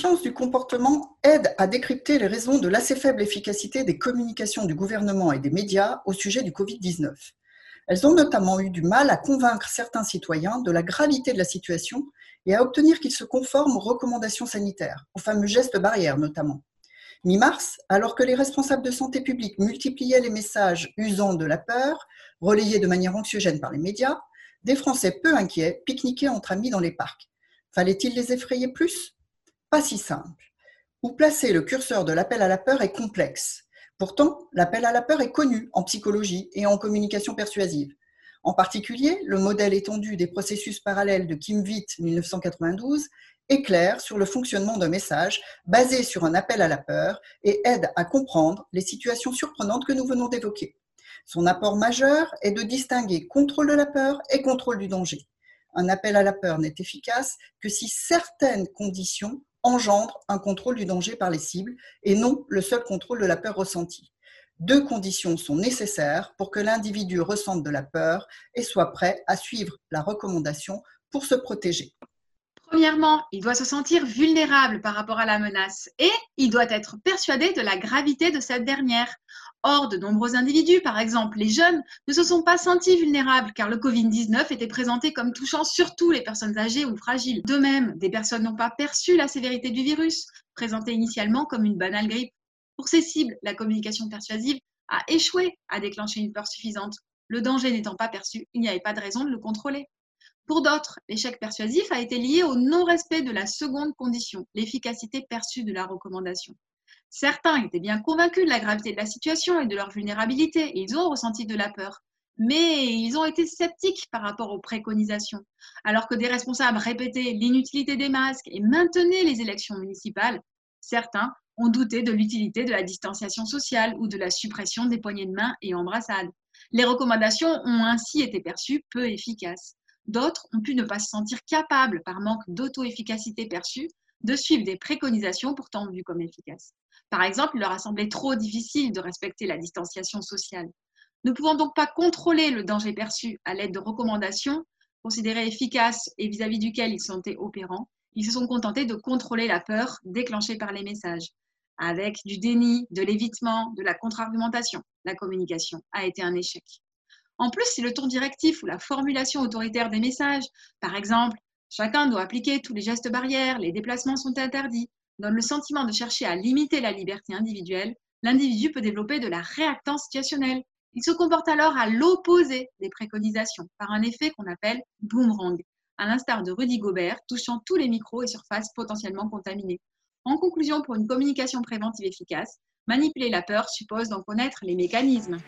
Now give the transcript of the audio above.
science du comportement aide à décrypter les raisons de l'assez faible efficacité des communications du gouvernement et des médias au sujet du Covid-19. Elles ont notamment eu du mal à convaincre certains citoyens de la gravité de la situation et à obtenir qu'ils se conforment aux recommandations sanitaires, aux fameux gestes barrières notamment. Mi-mars, alors que les responsables de santé publique multipliaient les messages usant de la peur, relayés de manière anxiogène par les médias, des Français peu inquiets pique-niquaient entre amis dans les parcs. Fallait-il les effrayer plus? Pas si simple. Où placer le curseur de l'appel à la peur est complexe. Pourtant, l'appel à la peur est connu en psychologie et en communication persuasive. En particulier, le modèle étendu des processus parallèles de Kim Witt 1992 est clair sur le fonctionnement d'un message basé sur un appel à la peur et aide à comprendre les situations surprenantes que nous venons d'évoquer. Son apport majeur est de distinguer contrôle de la peur et contrôle du danger. Un appel à la peur n'est efficace que si certaines conditions engendrent un contrôle du danger par les cibles et non le seul contrôle de la peur ressentie. Deux conditions sont nécessaires pour que l'individu ressente de la peur et soit prêt à suivre la recommandation pour se protéger. Premièrement, il doit se sentir vulnérable par rapport à la menace et il doit être persuadé de la gravité de cette dernière. Or, de nombreux individus, par exemple les jeunes, ne se sont pas sentis vulnérables car le Covid-19 était présenté comme touchant surtout les personnes âgées ou fragiles. De même, des personnes n'ont pas perçu la sévérité du virus, présenté initialement comme une banale grippe. Pour ces cibles, la communication persuasive a échoué à déclencher une peur suffisante. Le danger n'étant pas perçu, il n'y avait pas de raison de le contrôler. Pour d'autres, l'échec persuasif a été lié au non-respect de la seconde condition, l'efficacité perçue de la recommandation. Certains étaient bien convaincus de la gravité de la situation et de leur vulnérabilité, et ils ont ressenti de la peur. Mais ils ont été sceptiques par rapport aux préconisations. Alors que des responsables répétaient l'inutilité des masques et maintenaient les élections municipales, certains ont douté de l'utilité de la distanciation sociale ou de la suppression des poignées de main et embrassades. Les recommandations ont ainsi été perçues peu efficaces. D'autres ont pu ne pas se sentir capables, par manque d'auto-efficacité perçue, de suivre des préconisations pourtant vues comme efficaces. Par exemple, il leur a semblé trop difficile de respecter la distanciation sociale. Ne pouvant donc pas contrôler le danger perçu à l'aide de recommandations considérées efficaces et vis-à-vis duquel ils sont opérants, ils se sont contentés de contrôler la peur déclenchée par les messages, avec du déni, de l'évitement, de la contre-argumentation. La communication a été un échec. En plus, si le ton directif ou la formulation autoritaire des messages, par exemple, chacun doit appliquer tous les gestes barrières, les déplacements sont interdits, donne le sentiment de chercher à limiter la liberté individuelle, l'individu peut développer de la réactance situationnelle. Il se comporte alors à l'opposé des préconisations, par un effet qu'on appelle boomerang, à l'instar de Rudy Gobert, touchant tous les micros et surfaces potentiellement contaminés. En conclusion, pour une communication préventive efficace, manipuler la peur suppose d'en connaître les mécanismes.